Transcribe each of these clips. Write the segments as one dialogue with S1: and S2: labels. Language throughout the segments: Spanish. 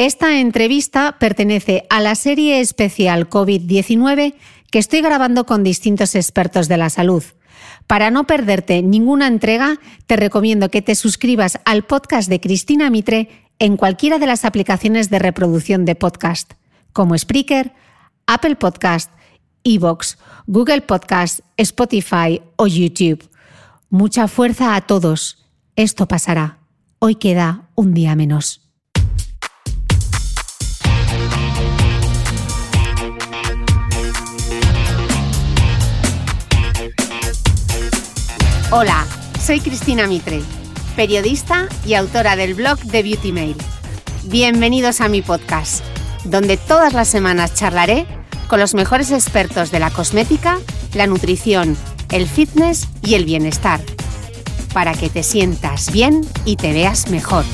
S1: Esta entrevista pertenece a la serie especial COVID-19 que estoy grabando con distintos expertos de la salud. Para no perderte ninguna entrega, te recomiendo que te suscribas al podcast de Cristina Mitre en cualquiera de las aplicaciones de reproducción de podcast, como Spreaker, Apple Podcast, Evox, Google Podcast, Spotify o YouTube. Mucha fuerza a todos. Esto pasará. Hoy queda un día menos. Hola, soy Cristina Mitre, periodista y autora del blog de Beauty Mail. Bienvenidos a mi podcast, donde todas las semanas charlaré con los mejores expertos de la cosmética, la nutrición, el fitness y el bienestar, para que te sientas bien y te veas mejor.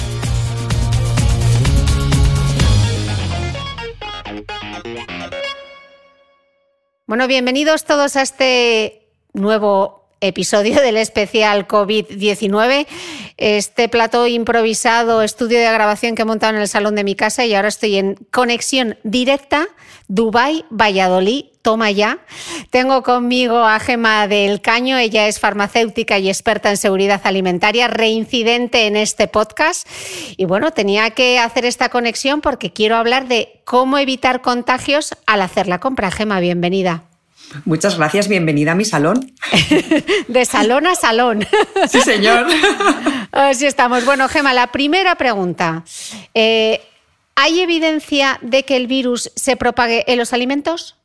S1: Bueno, bienvenidos todos a este nuevo episodio del especial COVID-19. Este plato improvisado, estudio de grabación que he montado en el salón de mi casa y ahora estoy en conexión directa Dubai, Valladolid, toma ya. Tengo conmigo a Gema del Caño, ella es farmacéutica y experta en seguridad alimentaria, reincidente en este podcast. Y bueno, tenía que hacer esta conexión porque quiero hablar de cómo evitar contagios al hacer la compra. Gema, bienvenida.
S2: Muchas gracias, bienvenida a mi salón.
S1: De salón a salón.
S2: Sí, señor.
S1: Así estamos. Bueno, Gema, la primera pregunta. Eh, ¿Hay evidencia de que el virus se propague en los alimentos?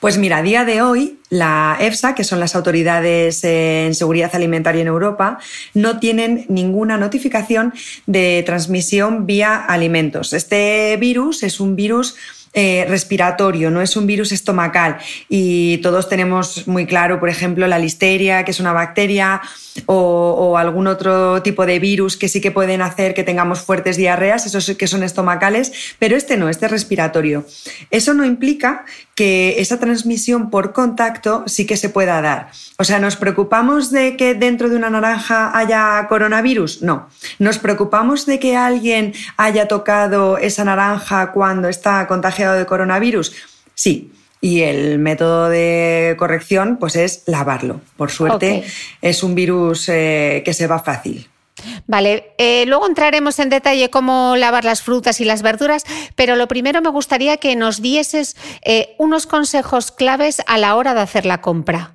S2: Pues mira, a día de hoy la EFSA, que son las autoridades en seguridad alimentaria en Europa, no tienen ninguna notificación de transmisión vía alimentos. Este virus es un virus eh, respiratorio, no es un virus estomacal. Y todos tenemos muy claro, por ejemplo, la listeria, que es una bacteria, o, algún otro tipo de virus que sí que pueden hacer que tengamos fuertes diarreas, esos que son estomacales, pero este no, este es respiratorio. Eso no implica que esa transmisión por contacto sí que se pueda dar. O sea, ¿nos preocupamos de que dentro de una naranja haya coronavirus? No. ¿Nos preocupamos de que alguien haya tocado esa naranja cuando está contagiado de coronavirus? Sí. Y el método de corrección pues es lavarlo. Por suerte es un virus eh, que se va fácil.
S1: Vale, eh, luego entraremos en detalle cómo lavar las frutas y las verduras, pero lo primero me gustaría que nos dieses eh, unos consejos claves a la hora de hacer la compra.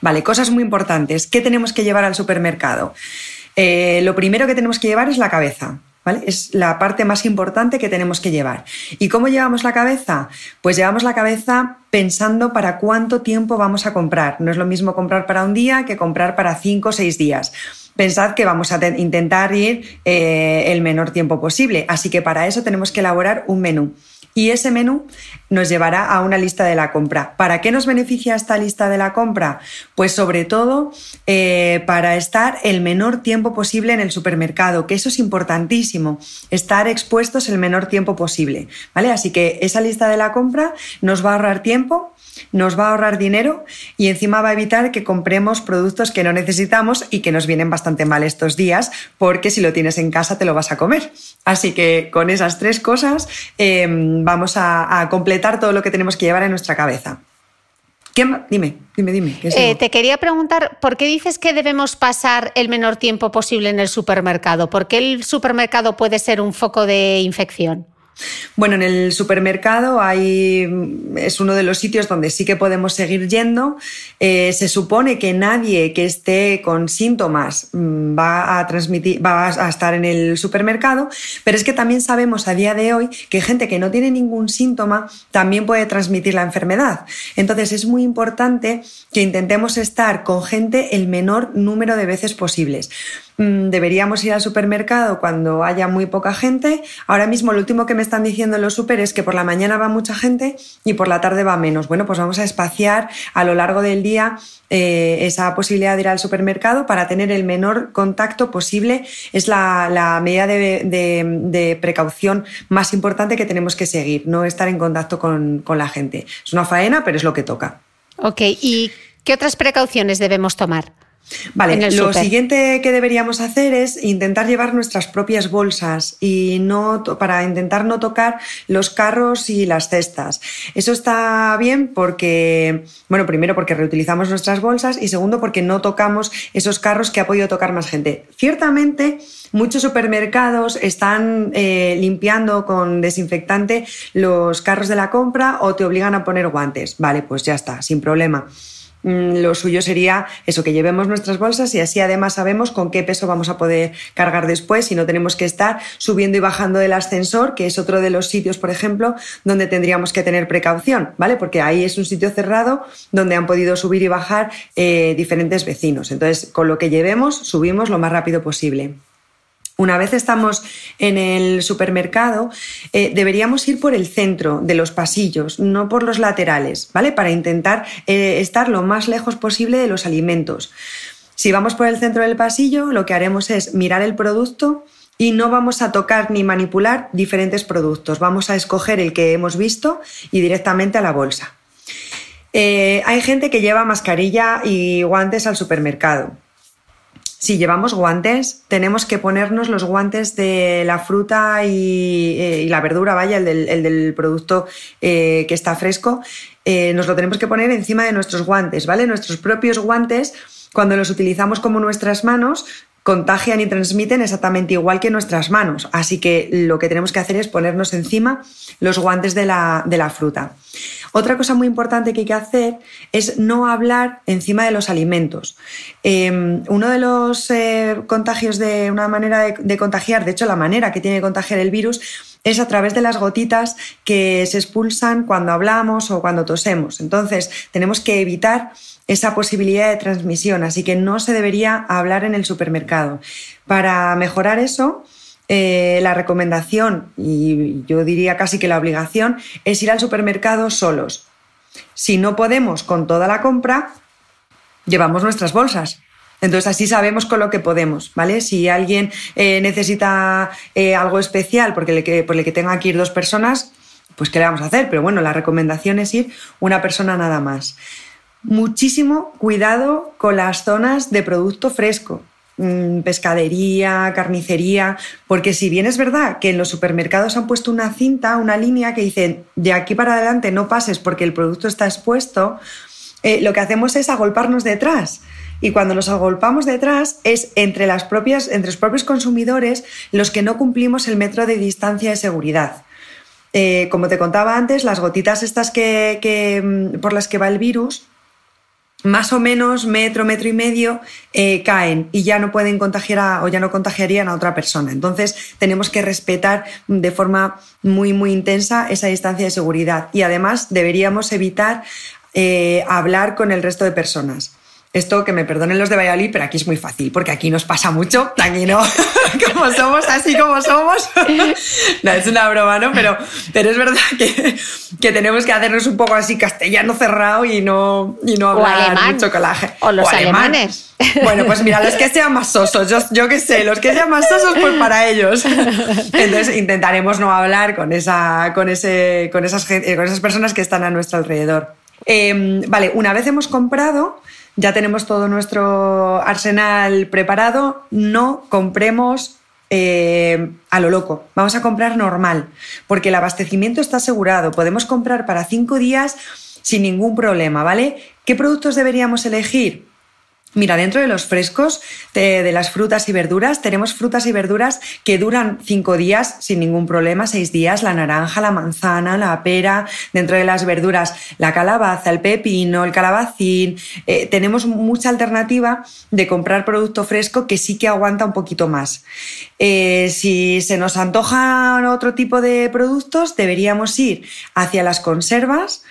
S2: Vale, cosas muy importantes. ¿Qué tenemos que llevar al supermercado? lo primero que tenemos que llevar es la cabeza. Es la parte más importante que tenemos que llevar. ¿Y cómo llevamos la cabeza? Pues llevamos la cabeza pensando para cuánto tiempo vamos a comprar. No es lo mismo comprar para un día que comprar para cinco o seis días. Pensad que vamos a intentar ir eh, el menor tiempo posible, así que para eso tenemos que elaborar un menú. Y ese menú nos llevará a una lista de la compra. ¿Para qué nos beneficia esta lista de la compra? Pues sobre todo eh, para estar el menor tiempo posible en el supermercado, que eso es importantísimo, estar expuestos el menor tiempo posible. ¿vale? Así que esa lista de la compra nos va a ahorrar tiempo, nos va a ahorrar dinero y encima va a evitar que compremos productos que no necesitamos y que nos vienen bastante mal estos días, porque si lo tienes en casa te lo vas a comer. Así que con esas tres cosas em, vamos a, completar todo lo que tenemos que llevar en nuestra cabeza. Dime, dime, dime.
S1: Eh, te quería preguntar, ¿por qué dices que debemos pasar el menor tiempo posible en el supermercado? ¿Por qué el supermercado puede ser un foco de infección?
S2: Bueno, en el supermercado hay, es uno de los sitios donde sí que podemos seguir yendo. Eh, se supone que nadie que esté con síntomas mm, va a transmitir, va a estar en el supermercado, pero es que también sabemos a día de hoy que gente que no tiene ningún síntoma también puede transmitir la enfermedad. Entonces es muy importante que intentemos estar con gente el menor número de veces posibles. Mm, deberíamos ir al supermercado cuando haya muy poca gente. Ahora mismo lo último que me están diciendo en los super es que por la mañana va mucha gente y por la tarde va menos. Bueno, pues vamos a espaciar a lo largo del día eh, esa posibilidad de ir al supermercado para tener el menor contacto posible. Es la, medida de, precaución más importante que tenemos que seguir, no estar en contacto con, con la gente. Es una faena, pero es lo que toca.
S1: Ok, ¿y qué otras precauciones debemos tomar?
S2: Vale, lo siguiente que deberíamos hacer es intentar llevar nuestras propias bolsas y no para intentar no tocar los carros y las cestas. Eso está bien porque, bueno, primero porque reutilizamos nuestras bolsas y segundo porque no tocamos esos carros que ha podido tocar más gente. Ciertamente, muchos supermercados están eh, limpiando con desinfectante los carros de la compra o te obligan a poner guantes. Vale, pues ya está, sin problema. Mm, lo suyo sería eso, que llevemos nuestras bolsas y así además sabemos con qué peso vamos a poder cargar después y no tenemos que estar subiendo y bajando del ascensor, que es otro de los sitios, por ejemplo, donde tendríamos que tener precaución, ¿vale? Porque ahí es un sitio cerrado donde han podido subir y bajar eh, diferentes vecinos. Entonces, con lo que llevemos, subimos lo más rápido posible. Una vez estamos en el supermercado, eh, deberíamos ir por el centro de los pasillos, no por los laterales, ¿vale? Para intentar eh, estar lo más lejos posible de los alimentos. Si vamos por el centro del pasillo, lo que haremos es mirar el producto y no vamos a tocar ni manipular diferentes productos. Vamos a escoger el que hemos visto y directamente a la bolsa. Eh, hay gente que lleva mascarilla y guantes al supermercado si llevamos guantes, tenemos que ponernos los guantes de la fruta y, eh, la verdura, vaya, el del, producto eh, que está fresco, eh, nos lo tenemos que poner encima de nuestros guantes, ¿vale? Nuestros propios guantes, cuando los utilizamos como nuestras manos, contagian y transmiten exactamente igual que nuestras manos. Así que lo que tenemos que hacer es ponernos encima los guantes de la, de la fruta. Otra cosa muy importante que hay que hacer es no hablar encima de los alimentos. Em, uno de los eh, contagios de una manera de, contagiar, de hecho la manera que tiene de contagiar el virus es a través de las gotitas que se expulsan cuando hablamos o cuando tosemos. Entonces, tenemos que evitar esa posibilidad de transmisión, así que no se debería hablar en el supermercado. Para mejorar eso, eh, la recomendación, y yo diría casi que la obligación, es ir al supermercado solos. Si no podemos con toda la compra, llevamos nuestras bolsas. Entonces así sabemos con lo que podemos, ¿vale? Si alguien eh, necesita eh, algo especial porque le, por el que tenga que ir dos personas, pues ¿qué le vamos a hacer? Pero bueno, la recomendación es ir una persona nada más. Muchísimo cuidado con las zonas de producto fresco. Mm, pescadería, carnicería, porque si bien es verdad que en los supermercados han puesto una cinta, una línea que dice de aquí para adelante no pases porque el producto está expuesto, eh, lo que hacemos es agolparnos detrás. Y cuando nos agolpamos detrás es entre, las propias, entre los propios consumidores los que no cumplimos el metro de distancia de seguridad. Eh, como te contaba antes, las gotitas estas que, mm, por las que va el virus más o menos metro, metro y medio eh, caen y ya no pueden contagiar o ya no contagiarían a otra persona. Entonces tenemos que respetar de forma muy, muy intensa esa distancia de seguridad y además deberíamos evitar eh, hablar con el resto de personas. Esto que me perdonen los de Valladolid, pero aquí es muy fácil, porque aquí nos pasa mucho, aquí no, como somos, así como somos. no, es una broma, ¿no? Pero, pero es verdad que, que tenemos que hacernos un poco así castellano cerrado y no, y no hablar mucho con la gente.
S1: O los alemanes.
S2: Bueno, pues mira, los que sean más sosos, yo, yo qué sé, los que sean más sosos, pues para ellos. Entonces intentaremos no hablar con, esa, con, ese, con, esas, con esas personas que están a nuestro alrededor. Em, vale, una vez hemos comprado, ya tenemos todo nuestro arsenal preparado, no compremos eh, a lo loco. Vamos a comprar normal, porque el abastecimiento está asegurado. Podemos comprar para cinco días sin ningún problema, ¿vale? ¿Qué productos deberíamos elegir? Mira, dentro de los frescos de, las frutas y verduras, tenemos frutas y verduras que duran cinco días sin ningún problema, seis días, la naranja, la manzana, la pera, dentro de las verduras, la calabaza, el pepino, el calabacín. Eh, tenemos mucha alternativa de comprar producto fresco que sí que aguanta un poquito más. Eh, si se nos antojan otro tipo de productos, deberíamos ir hacia las conservas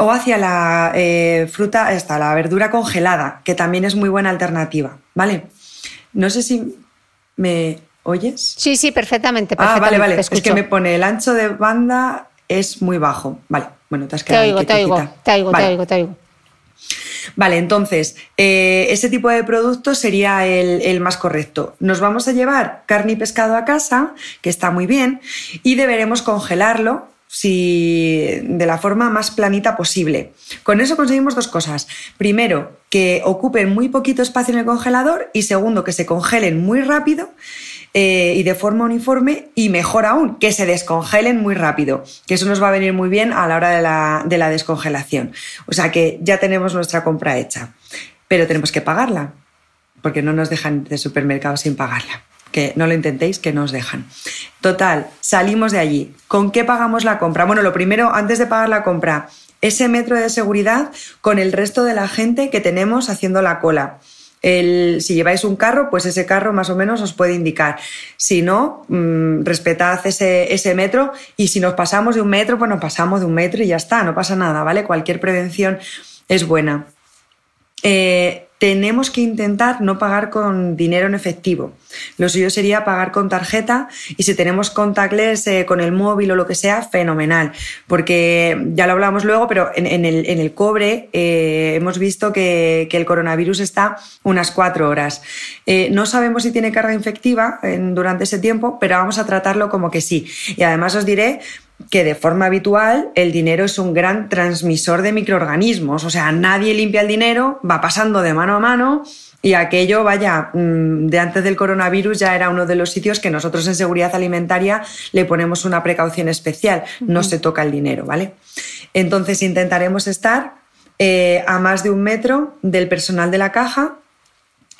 S2: o hacia la eh, fruta, esta, la verdura congelada, que también es muy buena alternativa, ¿vale? No sé si me oyes.
S1: Sí, sí, perfectamente.
S2: ah, vale, vale. Es que me pone el ancho de banda es muy bajo. Vale, bueno, te has quedado.
S1: Te oigo, te oigo, te oigo, te oigo, te oigo.
S2: Vale, entonces, eh, ese tipo de producto sería el, el, más correcto. Nos vamos a llevar carne y pescado a casa, que está muy bien, y deberemos congelarlo si de la forma más planita posible. Con eso conseguimos dos cosas. Primero, que ocupen muy poquito espacio en el congelador y segundo, que se congelen muy rápido eh, y de forma uniforme y mejor aún, que se descongelen muy rápido, que eso nos va a venir muy bien a la hora de la, de la descongelación. O sea que ya tenemos nuestra compra hecha, pero tenemos que pagarla, porque no nos dejan de supermercado sin pagarla que no lo intentéis, que no os dejan. Total, salimos de allí. ¿Con qué pagamos la compra? Bueno, lo primero, antes de pagar la compra, ese metro de seguridad con el resto de la gente que tenemos haciendo la cola. El, si lleváis un carro, pues ese carro más o menos os puede indicar. Si no, mm, respetad ese, ese, metro y si nos pasamos de un metro, pues nos pasamos de un metro y ya está, no pasa nada, ¿vale? Cualquier prevención es buena. Eh, tenemos que intentar no pagar con dinero en efectivo. Lo suyo sería pagar con tarjeta y si tenemos contactless eh, con el móvil o lo que sea, fenomenal. Porque ya lo hablamos luego, pero en, el, cobre eh, hemos visto que, el coronavirus está unas cuatro horas. Eh, no sabemos si tiene carga infectiva durante ese tiempo, pero vamos a tratarlo como que sí. Y además os diré que de forma habitual el dinero es un gran transmisor de microorganismos, o sea, nadie limpia el dinero, va pasando de mano a mano y aquello, vaya, mm, de antes del coronavirus ya era uno de los sitios que nosotros en seguridad alimentaria le ponemos una precaución especial, no se toca el dinero, ¿vale? Entonces intentaremos estar eh, a más de un metro del personal de la caja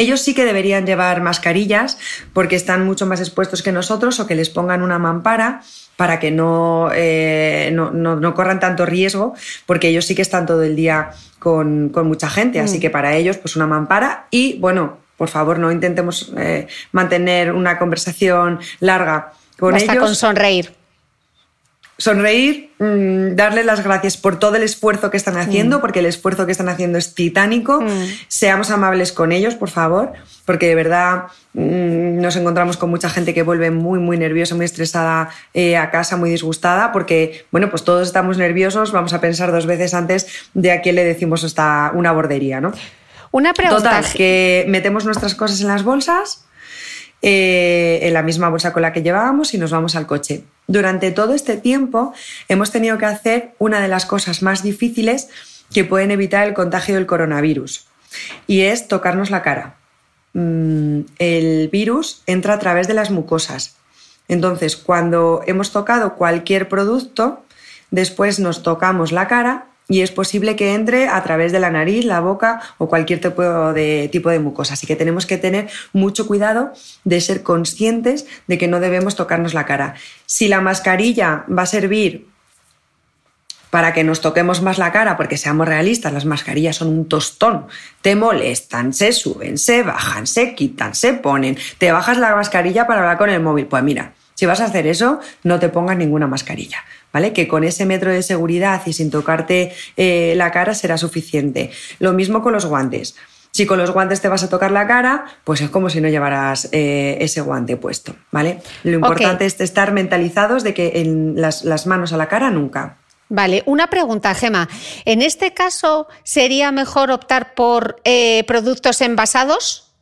S2: ellos sí que deberían llevar mascarillas porque están mucho más expuestos que nosotros o que les pongan una mampara para que eh, no, no, corran tanto riesgo, porque ellos sí que están todo el día con, mucha gente, así mm. que para ellos pues una mampara y bueno, por favor no intentemos eh, mantener una conversación larga con
S1: Basta
S2: ellos.
S1: con sonreír
S2: sonreír, mm, darle las gracias por todo el esfuerzo que están haciendo, mm. porque el esfuerzo que están haciendo es titánico. Mm. Seamos amables con ellos, por favor, porque de verdad nos encontramos con mucha gente que vuelve muy, muy nerviosa, muy estresada eh, a casa, muy disgustada, porque, bueno, pues todos estamos nerviosos, vamos a pensar dos veces antes de a quién le decimos hasta una bordería, ¿no?
S1: Una pregunta.
S2: Total, que metemos nuestras cosas en las bolsas eh, en la misma bolsa con la que llevábamos y nos vamos al coche. Durante todo este tiempo hemos tenido que hacer una de las cosas más difíciles que pueden evitar el contagio del coronavirus y es tocarnos la cara. Mm, el virus entra a través de las mucosas. Entonces, cuando hemos tocado cualquier producto, después nos tocamos la cara y es posible que entre a través de la nariz, la boca o cualquier tipo de, tipo de mucosa. Así que tenemos que tener mucho cuidado de ser conscientes de que no debemos tocarnos la cara. Si la mascarilla va a servir para que nos toquemos más la cara, porque seamos realistas, las mascarillas son un tostón, te molestan, se suben, se bajan, se quitan, se ponen, te bajas la mascarilla para hablar con el móvil. Pues mira, si vas a hacer eso, no te pongas ninguna mascarilla. ¿vale? Que con ese metro de seguridad y sin tocarte eh, la cara será suficiente. Lo mismo con los guantes. Si con los guantes te vas a tocar la cara, pues es como si no llevaras eh, ese guante puesto, ¿vale? Lo importante es estar mentalizados de que en las, manos a la cara nunca.
S1: Vale, una pregunta, Gema. En este caso, ¿sería mejor optar por eh, productos envasados?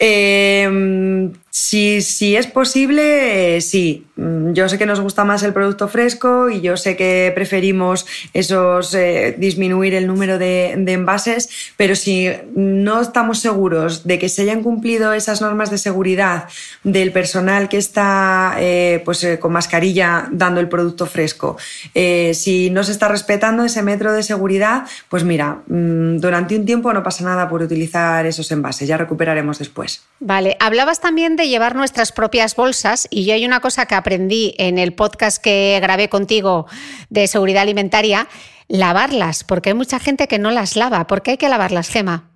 S2: Eh, si, si, es posible, sí. Mm, yo sé que nos gusta más el producto fresco y yo sé que preferimos esos eh, disminuir el número de, envases, pero si no estamos seguros de que se hayan cumplido esas normas de seguridad del personal que está eh, pues, eh, con mascarilla dando el producto fresco, si no se está respetando ese metro de seguridad, pues mira, mm, durante un tiempo no pasa nada por utilizar esos envases, ya recuperaremos después.
S1: Vale, hablabas también de llevar nuestras propias bolsas y yo hay una cosa que aprendí en el podcast que grabé contigo de seguridad alimentaria, lavarlas, porque hay mucha gente que no las lava. ¿Por qué hay que lavarlas, Gema?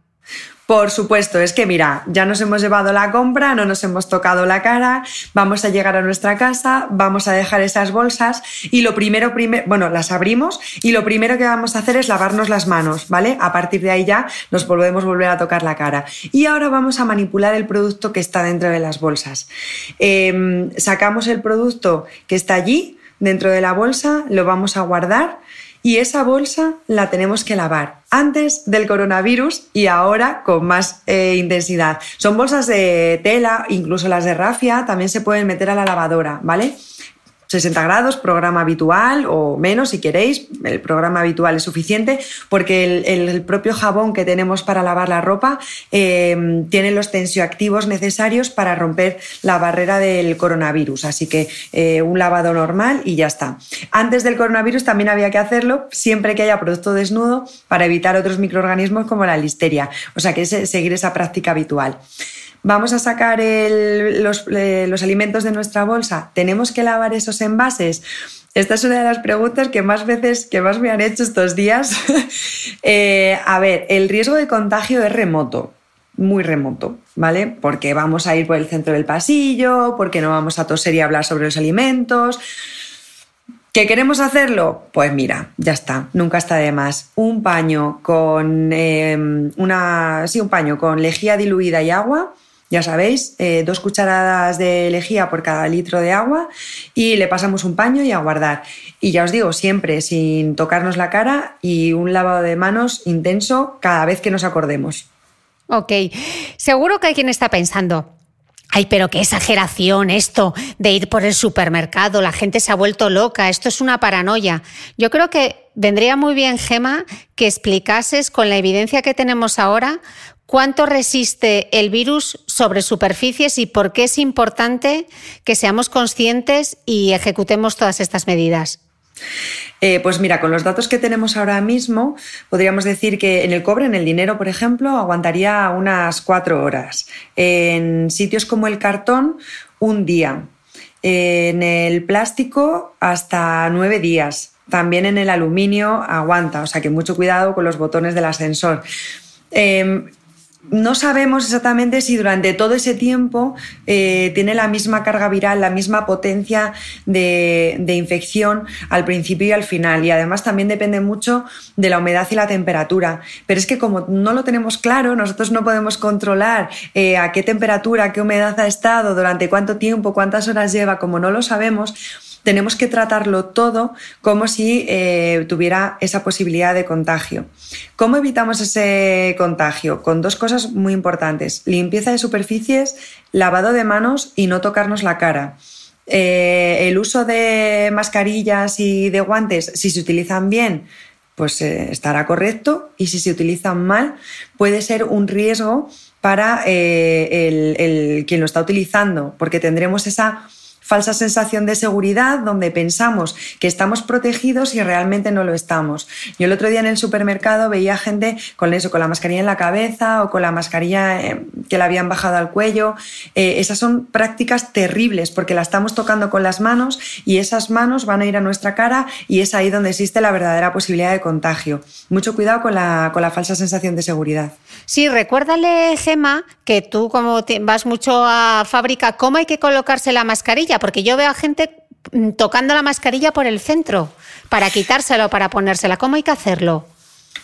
S2: Por supuesto, es que mira, ya nos hemos llevado la compra, no nos hemos tocado la cara, vamos a llegar a nuestra casa, vamos a dejar esas bolsas y lo primero, bueno, las abrimos y lo primero que vamos a hacer es lavarnos las manos, ¿vale? A partir de ahí ya nos volvemos a volver a tocar la cara. Y ahora vamos a manipular el producto que está dentro de las bolsas. Em, sacamos el producto que está allí, dentro de la bolsa, lo vamos a guardar y esa bolsa la tenemos que lavar antes del coronavirus y ahora con más eh, intensidad. Son bolsas de tela, incluso las de rafia también se pueden meter a la lavadora, ¿vale? 60 grados, programa habitual o menos si queréis, el programa habitual es suficiente porque el, propio jabón que tenemos para lavar la ropa em, tiene los tensioactivos necesarios para romper la barrera del coronavirus, así que eh, un lavado normal y ya está. Antes del coronavirus también había que hacerlo siempre que haya producto desnudo para evitar otros microorganismos como la listeria, o sea que es seguir esa práctica habitual. Vamos a sacar eh, los, alimentos de nuestra bolsa. ¿Tenemos que lavar esos envases? Esta es una de las preguntas que más veces que más me han hecho estos días. Eh, a ver, el riesgo de contagio es remoto, muy remoto, ¿vale? Porque vamos a ir por el centro del pasillo, porque no vamos a toser y hablar sobre los alimentos. ¿Qué queremos hacerlo? Pues mira, ya está, nunca está de más. Un paño con eh, una. Sí, un paño con lejía diluida y agua ya sabéis, eh, dos cucharadas de lejía por cada litro de agua y le pasamos un paño y a guardar. Y ya os digo, siempre sin tocarnos la cara y un lavado de manos intenso cada vez que nos acordemos.
S1: Ok, seguro que hay quien está pensando, Ay, pero qué exageración esto de ir por el supermercado, la gente se ha vuelto loca, esto es una paranoia. Yo creo que vendría muy bien, Gema, que explicases con la evidencia que tenemos ahora cuánto resiste el virus sobre superficies y por qué es importante que seamos conscientes y ejecutemos todas estas medidas.
S2: Eh, pues mira, con los datos que tenemos ahora mismo, podríamos decir que en el cobre, en el dinero, por ejemplo, aguantaría unas cuatro horas. En sitios como el cartón, un día. En el plástico, hasta nueve días. También en el aluminio aguanta, o sea que mucho cuidado con los botones del ascensor. Em, no sabemos exactamente si durante todo ese tiempo eh, tiene la misma carga viral, la misma potencia de, infección al principio y al final. Y además también depende mucho de la humedad y la temperatura. Pero es que como no lo tenemos claro, nosotros no podemos controlar eh, a qué temperatura, qué humedad ha estado, durante cuánto tiempo, cuántas horas lleva, como no lo sabemos tenemos que tratarlo todo como si eh, tuviera esa posibilidad de contagio. ¿Cómo evitamos ese contagio? Con dos cosas muy importantes. Limpieza de superficies, lavado de manos y no tocarnos la cara. Eh, el uso de mascarillas y de guantes, si se utilizan bien, pues eh, estará correcto y si se utilizan mal, puede ser un riesgo para el, quien lo está utilizando, porque tendremos esa falsa sensación de seguridad donde pensamos que estamos protegidos y realmente no lo estamos. Yo el otro día en el supermercado veía gente con eso, con la mascarilla en la cabeza o con la mascarilla eh, que le habían bajado al cuello. Eh, esas son prácticas terribles porque la estamos tocando con las manos y esas manos van a ir a nuestra cara y es ahí donde existe la verdadera posibilidad de contagio. Mucho cuidado con la, con la falsa sensación de seguridad.
S1: Sí, recuérdale, Gema, que tú como vas mucho a fábrica, ¿cómo hay que colocarse la mascarilla? Porque yo veo a gente mm, tocando la mascarilla por el centro para quitársela o para ponérsela. ¿Cómo hay que hacerlo?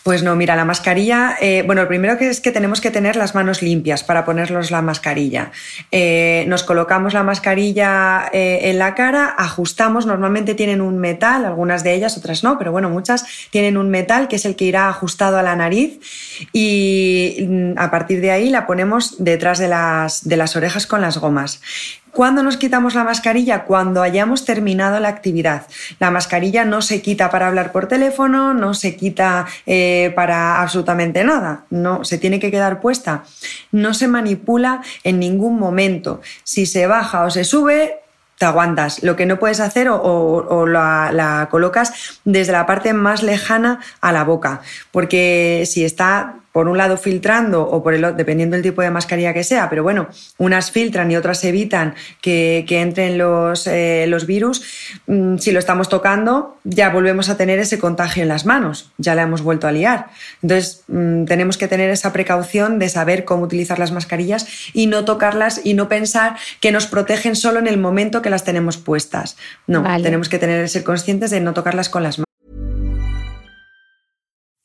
S2: Pues no, mira, la mascarilla, eh, bueno, lo primero que es que tenemos que tener las manos limpias para ponernos la mascarilla. Eh, nos colocamos la mascarilla eh, en la cara, ajustamos, normalmente tienen un metal, algunas de ellas, otras no, pero bueno, muchas tienen un metal que es el que irá ajustado a la nariz y mm, a partir de ahí la ponemos detrás de las, de las orejas con las gomas. ¿Cuándo nos quitamos la mascarilla? Cuando hayamos terminado la actividad. La mascarilla no se quita para hablar por teléfono, no se quita eh, para absolutamente nada, no, se tiene que quedar puesta. No se manipula en ningún momento. Si se baja o se sube, te aguantas. Lo que no puedes hacer o, la, la, colocas desde la parte más lejana a la boca, porque si está por un lado filtrando o por el otro, dependiendo del tipo de mascarilla que sea, pero bueno, unas filtran y otras evitan que, entren los, eh, los virus, mm, si lo estamos tocando ya volvemos a tener ese contagio en las manos, ya la hemos vuelto a liar. Entonces mm, tenemos que tener esa precaución de saber cómo utilizar las mascarillas y no tocarlas y no pensar que nos protegen solo en el momento que las tenemos puestas. No, tenemos que tener, ser conscientes de no tocarlas con las manos.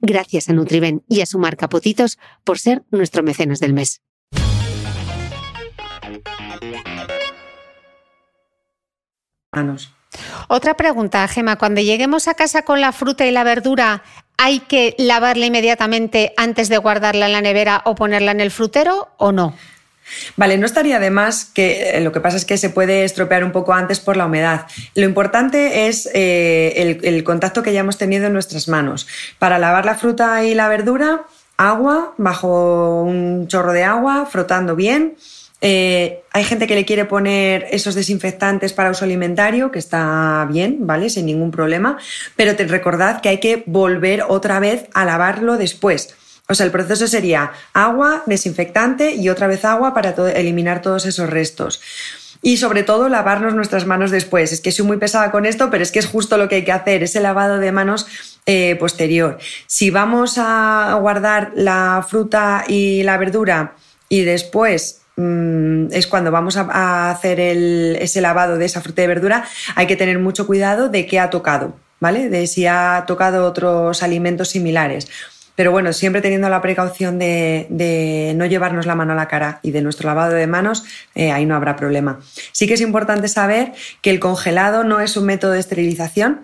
S1: Gracias a Nutriben y a su marca Potitos por ser nuestro mecenas del mes. Otra pregunta, Gema. Cuando lleguemos a casa con la fruta y la verdura, ¿hay que lavarla inmediatamente antes de guardarla en la nevera o ponerla en el frutero o no?
S2: Vale, no estaría de más que eh, lo que pasa es que se puede estropear un poco antes por la humedad. Lo importante es eh, el, contacto que ya hemos tenido en nuestras manos. Para lavar la fruta y la verdura, agua, bajo un chorro de agua, frotando bien. Eh, hay gente que le quiere poner esos desinfectantes para uso alimentario, que está bien, ¿vale? Sin ningún problema, pero recordad que hay que volver otra vez a lavarlo después. O sea, el proceso sería agua, desinfectante y otra vez agua para eliminar todos esos restos. Y sobre todo lavarnos nuestras manos después. Es que soy muy pesada con esto, pero es que es justo lo que hay que hacer, ese lavado de manos eh, posterior. Si vamos a guardar la fruta y la verdura y después mm, es cuando vamos a, hacer ese lavado de esa fruta y verdura, hay que tener mucho cuidado de qué ha tocado, ¿vale? De si ha tocado otros alimentos similares pero bueno, siempre teniendo la precaución de, no llevarnos la mano a la cara y de nuestro lavado de manos, eh, ahí no habrá problema. Sí que es importante saber que el congelado no es un método de esterilización,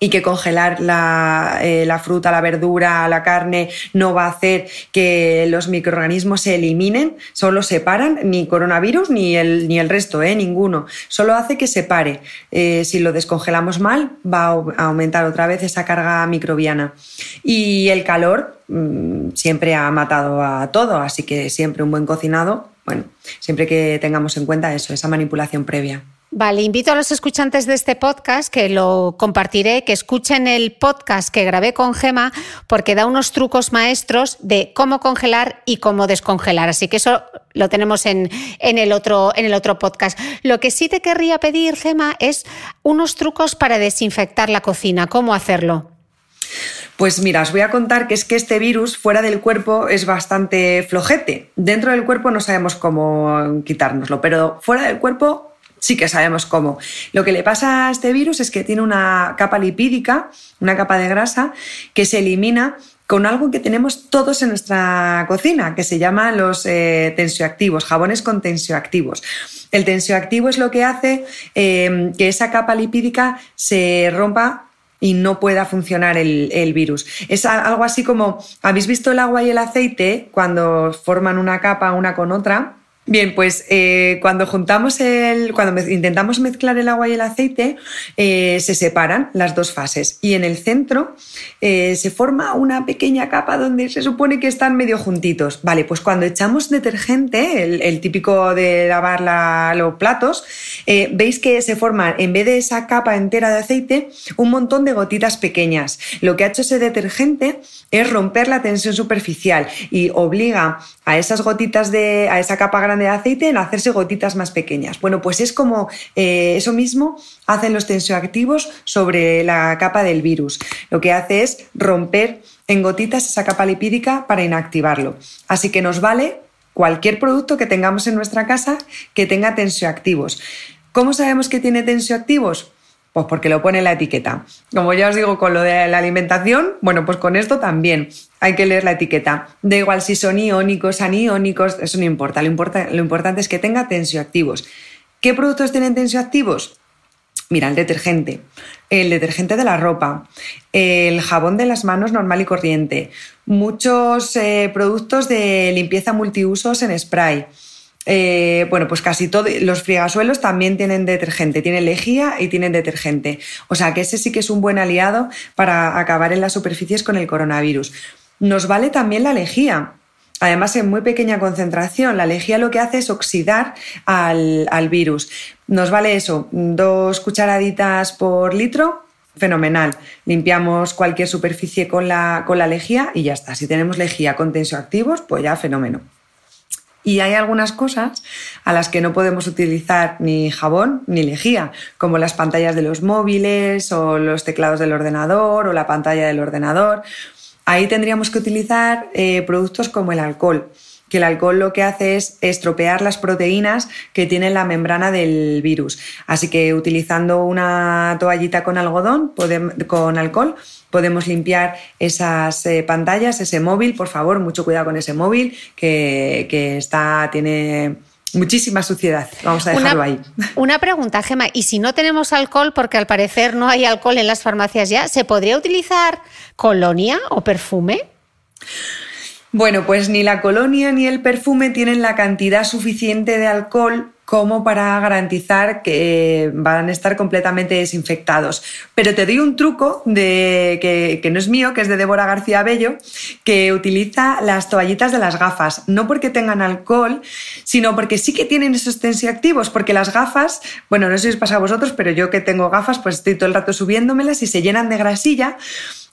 S2: y que congelar la, eh, la, fruta, la verdura, la carne no va a hacer que los microorganismos se eliminen, solo separan, ni coronavirus ni el, ni el resto, ¿eh? ninguno. Solo hace que separe. Eh, si lo descongelamos mal, va a aumentar otra vez esa carga microbiana. Y el calor mmm, siempre ha matado a todo, así que siempre un buen cocinado, bueno, siempre que tengamos en cuenta eso, esa manipulación previa.
S1: Vale, invito a los escuchantes de este podcast, que lo compartiré, que escuchen el podcast que grabé con Gema, porque da unos trucos maestros de cómo congelar y cómo descongelar. Así que eso lo tenemos en, en, el, otro, en el otro podcast. Lo que sí te querría pedir, Gema, es unos trucos para desinfectar la cocina. ¿Cómo hacerlo?
S2: Pues mira, os voy a contar que es que este virus fuera del cuerpo es bastante flojete. Dentro del cuerpo no sabemos cómo quitárnoslo, pero fuera del cuerpo sí que sabemos cómo. Lo que le pasa a este virus es que tiene una capa lipídica, una capa de grasa, que se elimina con algo que tenemos todos en nuestra cocina, que se llama los eh, tensioactivos, jabones con tensioactivos. El tensioactivo es lo que hace eh, que esa capa lipídica se rompa y no pueda funcionar el, virus. Es algo así como, ¿habéis visto el agua y el aceite cuando forman una capa una con otra? Bien, pues eh, cuando juntamos el, cuando intentamos mezclar el agua y el aceite, eh, se separan las dos fases y en el centro eh, se forma una pequeña capa donde se supone que están medio juntitos. Vale, pues cuando echamos detergente, el, típico de lavar la, los platos, veis que se forman en vez de esa capa entera de aceite un montón de gotitas pequeñas. Lo que ha hecho ese detergente es romper la tensión superficial y obliga a esas gotitas de, a esa capa grande de aceite en hacerse gotitas más pequeñas. Bueno, pues es como eh, eso mismo hacen los tensioactivos sobre la capa del virus. Lo que hace es romper en gotitas esa capa lipídica para inactivarlo. Así que nos vale cualquier producto que tengamos en nuestra casa que tenga tensioactivos. ¿Cómo sabemos que tiene tensioactivos? Pues porque lo pone en la etiqueta. Como ya os digo con lo de la alimentación, bueno, pues con esto también hay que leer la etiqueta. Da igual si son iónicos, aniónicos, eso no importa. Lo, importa, lo importante es que tenga tensioactivos. ¿Qué productos tienen tensioactivos? Mira, el detergente, el detergente de la ropa, el jabón de las manos normal y corriente, muchos eh, productos de limpieza multiusos en spray, eh, bueno, pues casi todos los friegasuelos también tienen detergente, tienen lejía y tienen detergente. O sea que ese sí que es un buen aliado para acabar en las superficies con el coronavirus. Nos vale también la lejía. Además, en muy pequeña concentración, la lejía lo que hace es oxidar al, al virus. Nos vale eso, dos cucharaditas por litro, fenomenal. Limpiamos cualquier superficie con la, con la lejía y ya está. Si tenemos lejía con tensioactivos, pues ya fenómeno. Y hay algunas cosas a las que no podemos utilizar ni jabón ni lejía, como las pantallas de los móviles o los teclados del ordenador o la pantalla del ordenador. Ahí tendríamos que utilizar eh, productos como el alcohol que el alcohol lo que hace es estropear las proteínas que tiene la membrana del virus. Así que utilizando una toallita con algodón, con alcohol, podemos limpiar esas eh, pantallas, ese móvil, por favor, mucho cuidado con ese móvil que, que está, tiene muchísima suciedad. Vamos a dejarlo
S1: una,
S2: ahí.
S1: Una pregunta, Gema, ¿y si no tenemos alcohol, porque al parecer no hay alcohol en las farmacias ya, ¿se podría utilizar colonia o perfume?
S2: Bueno, pues ni la colonia ni el perfume tienen la cantidad suficiente de alcohol como para garantizar que van a estar completamente desinfectados. Pero te doy un truco de, que, no es mío, que es de Débora García Bello, que utiliza las toallitas de las gafas, no porque tengan alcohol, sino porque sí que tienen esos tensioactivos, porque las gafas, bueno, no sé si os pasa a vosotros, pero yo que tengo gafas, pues estoy todo el rato subiéndomelas y se llenan de grasilla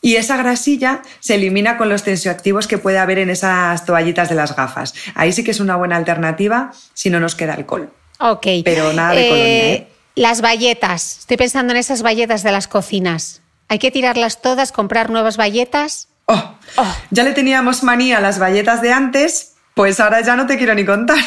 S2: y esa grasilla se elimina con los tensioactivos que puede haber en esas toallitas de las gafas. Ahí sí que es una buena alternativa si no nos queda alcohol.
S1: Ok.
S2: Pero nada de
S1: Eh,
S2: colonia. ¿eh?
S1: Las bayetas. Estoy pensando en esas bayetas de las cocinas. Hay que tirarlas todas, comprar nuevas bayetas.
S2: Oh,
S1: Oh.
S2: Ya le teníamos manía a las bayetas de antes, pues ahora ya no te quiero ni contar.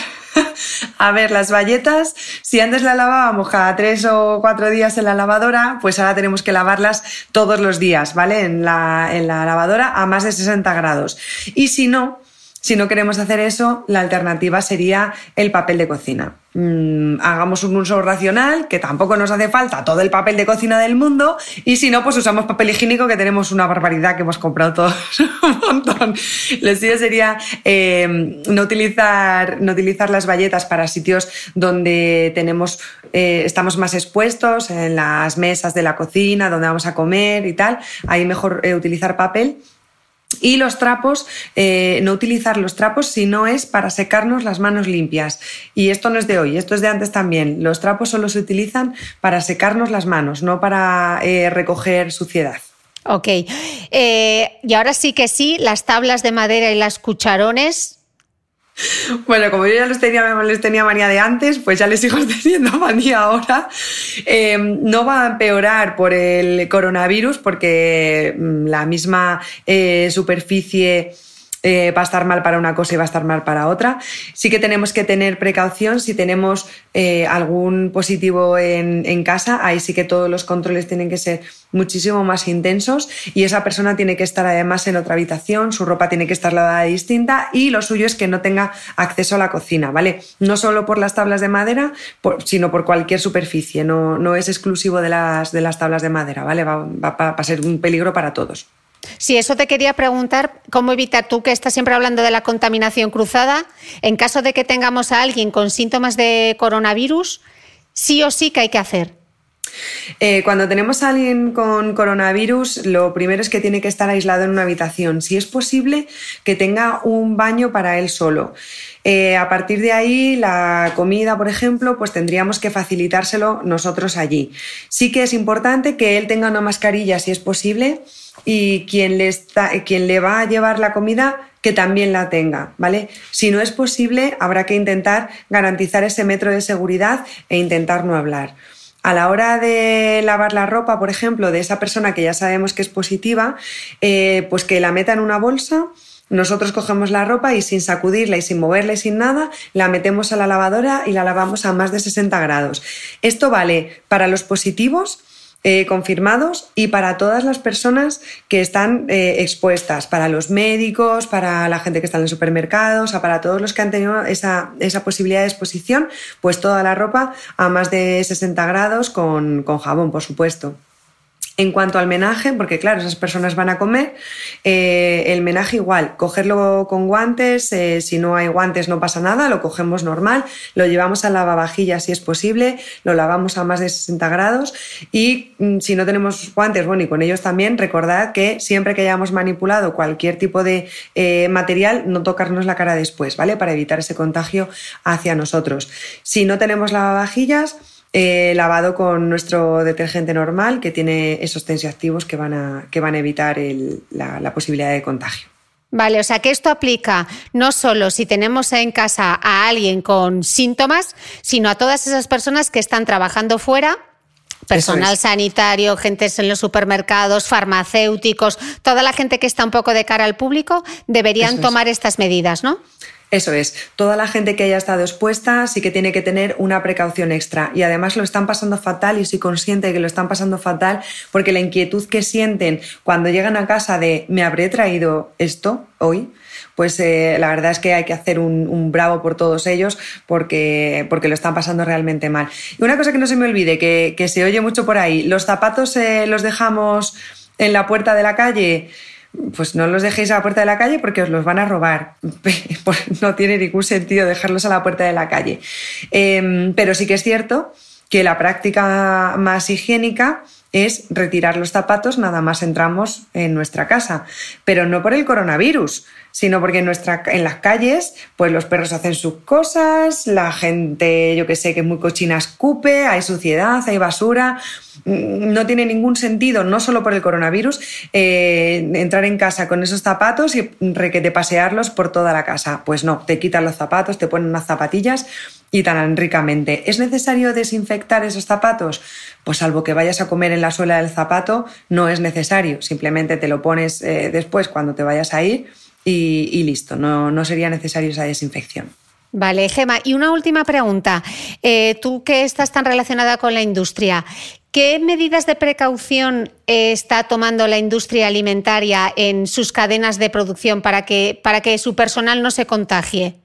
S2: a ver, las bayetas, si antes la lavábamos cada tres o cuatro días en la lavadora, pues ahora tenemos que lavarlas todos los días, ¿vale? En la, en la lavadora a más de 60 grados. Y si no, Si no queremos hacer eso, la alternativa sería el papel de cocina. Mm, hagamos un uso racional, que tampoco nos hace falta todo el papel de cocina del mundo, y si no, pues usamos papel higiénico, que tenemos una barbaridad que hemos comprado todos un montón. Lo suyo sería em, no, utilizar, no utilizar las bayetas para sitios donde tenemos, eh, estamos más expuestos, en las mesas de la cocina, donde vamos a comer y tal. Ahí mejor eh, utilizar papel y los trapos, eh, no utilizar los trapos si no es para secarnos las manos limpias. Y esto no es de hoy, esto es de antes también. Los trapos solo se utilizan para secarnos las manos, no para eh, recoger suciedad.
S1: Ok. Eh, y ahora sí que sí, las tablas de madera y las cucharones
S2: bueno, como yo ya les tenía, les tenía manía de antes, pues ya les sigo teniendo manía ahora. Em, no va a empeorar por el coronavirus porque mm, la misma eh, superficie eh, va a estar mal para una cosa y va a estar mal para otra. Sí que tenemos que tener precaución si tenemos eh, algún positivo en, casa, ahí sí que todos los controles tienen que ser muchísimo más intensos y esa persona tiene que estar además en otra habitación, su ropa tiene que estar lavada distinta y lo suyo es que no tenga acceso a la cocina, ¿vale? No solo por las tablas de madera, sino por cualquier superficie, no, no es exclusivo de las, de las tablas de madera, ¿vale? Va, va, va a ser un peligro para todos.
S1: Sí, eso te quería preguntar, ¿cómo evitar tú que estás siempre hablando de la contaminación cruzada? En caso de que tengamos a alguien con síntomas de coronavirus, sí o sí que hay que hacer.
S2: Eh, cuando tenemos a alguien con coronavirus, lo primero es que tiene que estar aislado en una habitación. Si es posible, que tenga un baño para él solo. Eh, a partir de ahí, la comida, por ejemplo, pues tendríamos que facilitárselo nosotros allí. Sí que es importante que él tenga una mascarilla si es posible y quien le, está, quien le va a llevar la comida que también la tenga, ¿vale? Si no es posible, habrá que intentar garantizar ese metro de seguridad e intentar no hablar. A la hora de lavar la ropa, por ejemplo, de esa persona que ya sabemos que es positiva, eh, pues que la meta en una bolsa, nosotros cogemos la ropa y sin sacudirla y sin moverla y sin nada, la metemos a la lavadora y la lavamos a más de 60 grados. Esto vale para los positivos eh, confirmados y para todas las personas que están eh, expuestas, para los médicos, para la gente que está en supermercados, para todos los que han tenido esa, esa, posibilidad de exposición, pues toda la ropa a más de 60 grados con, con jabón, por supuesto. En cuanto al menaje, porque claro, esas personas van a comer, eh, el menaje igual, cogerlo con guantes, eh, si no hay guantes no pasa nada, lo cogemos normal, lo llevamos a lavavajillas si es posible, lo lavamos a más de 60 grados y mm, si no tenemos guantes, bueno, y con ellos también, recordad que siempre que hayamos manipulado cualquier tipo de eh, material, no tocarnos la cara después, ¿vale? Para evitar ese contagio hacia nosotros. Si no tenemos lavavajillas, eh, lavado con nuestro detergente normal que tiene esos tensioactivos que van a, que van a evitar la, posibilidad de contagio.
S1: Vale, o sea que esto aplica no solo si tenemos en casa a alguien con síntomas, sino a todas esas personas que están trabajando fuera personal sanitario, gente en los supermercados, farmacéuticos, toda la gente que está un poco de cara al público, deberían tomar estas medidas, ¿no?
S2: Eso es, toda la gente que haya estado expuesta sí que tiene que tener una precaución extra. Y además lo están pasando fatal y soy consciente de que lo están pasando fatal porque la inquietud que sienten cuando llegan a casa de me habré traído esto hoy, pues eh, la verdad es que hay que hacer un, bravo por todos ellos porque, porque lo están pasando realmente mal. Y una cosa que no se me olvide, que, se oye mucho por ahí, los zapatos eh, los dejamos en la puerta de la calle pues no los dejéis a la puerta de la calle porque os los van a robar. Pues no tiene ningún sentido dejarlos a la puerta de la calle. Em, pero sí que es cierto que la práctica más higiénica es retirar los zapatos nada más entramos en nuestra casa, pero no por el coronavirus, sino porque en, nuestra, en las calles pues los perros hacen sus cosas, la gente, yo que sé, que es muy cochina escupe, hay suciedad, hay basura, mm, no tiene ningún sentido, no solo por el coronavirus, eh, entrar en casa con esos zapatos y requete pasearlos por toda la casa. Pues no, te quitan los zapatos, te ponen unas zapatillas y tan ricamente. ¿Es necesario desinfectar esos zapatos? Pues salvo que vayas a comer en la suela del zapato, no es necesario. Simplemente te lo pones eh, después cuando te vayas a ir y, listo. No, no sería necesario esa desinfección.
S1: Vale, Gema. Y una última pregunta. Eh, tú que estás tan relacionada con la industria, ¿Qué medidas de precaución está tomando la industria alimentaria en sus cadenas de producción para que, para que su personal no se contagie?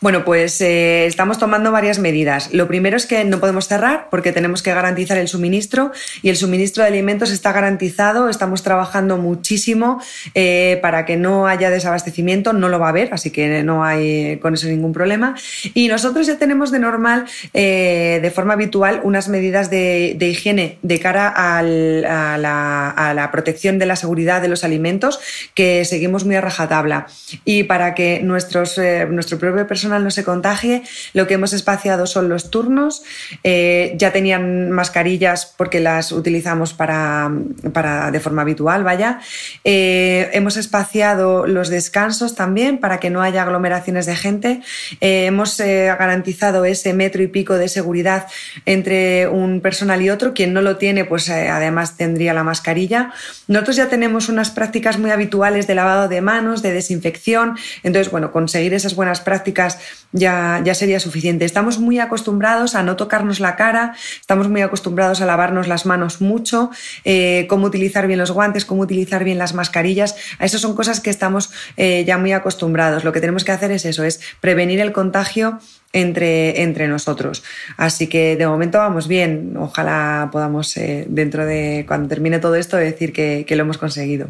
S2: Bueno, pues eh, estamos tomando varias medidas. Lo primero es que no podemos cerrar porque tenemos que garantizar el suministro y el suministro de alimentos está garantizado. Estamos trabajando muchísimo eh, para que no haya desabastecimiento. No lo va a haber, así que no hay con eso ningún problema. Y nosotros ya tenemos de normal, eh, de forma habitual, unas medidas de, higiene de cara a, la, protección de la seguridad de los alimentos que seguimos muy a rajatabla. Y para que nuestros, nuestro propio personal no se contagie, lo que hemos espaciado son los turnos. Eh, ya tenían mascarillas porque las utilizamos para, para de forma habitual, vaya. Eh, hemos espaciado los descansos también para que no haya aglomeraciones de gente. Eh, hemos garantizado ese metro y pico de seguridad entre un personal y otro. Quien no lo tiene, pues además tendría la mascarilla. Nosotros ya tenemos unas prácticas muy habituales de lavado de manos, de desinfección. Entonces, bueno, conseguir esas buenas prácticas prácticas ya, ya sería suficiente. Estamos muy acostumbrados a no tocarnos la cara, estamos muy acostumbrados a lavarnos las manos mucho, eh, cómo utilizar bien los guantes, cómo utilizar bien las mascarillas. A eso son cosas que estamos eh, ya muy acostumbrados. Lo que tenemos que hacer es eso, es prevenir el contagio entre, entre nosotros. Así que de momento vamos bien. Ojalá podamos, eh, dentro de cuando termine todo esto, decir que lo hemos conseguido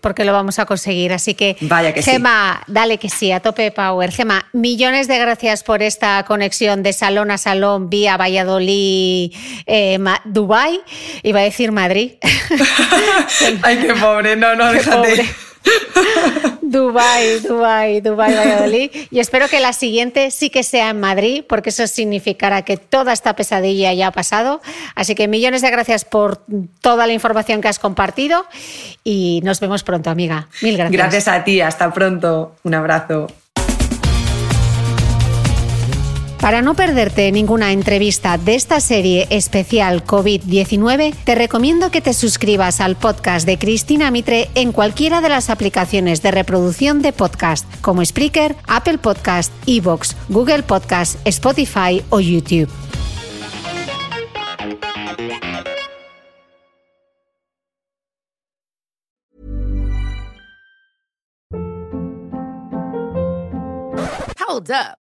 S1: porque lo vamos a conseguir. Así que,
S2: Vaya que
S1: Gema, dale que sí, a tope power. Gema, millones de gracias por esta conexión de salón a salón vía Valladolid, eh, Dubai. Iba a decir Madrid.
S2: Ay, qué pobre, no, no, déjate.
S1: Dubai, Dubai, Dubai, Valladolid. Y espero que la siguiente sí que sea en Madrid, porque eso significará que toda esta pesadilla ya ha pasado. Así que millones de gracias por toda la información que has compartido y nos vemos pronto, amiga. Mil gracias.
S2: Gracias a ti, hasta pronto. Un abrazo.
S1: Para no perderte ninguna entrevista de esta serie especial COVID-19, te recomiendo que te suscribas al podcast de Cristina Mitre en cualquiera de las aplicaciones de reproducción de podcast, como Spreaker, Apple Podcast, Evox, Google Podcast, Spotify o YouTube.
S3: Hold up.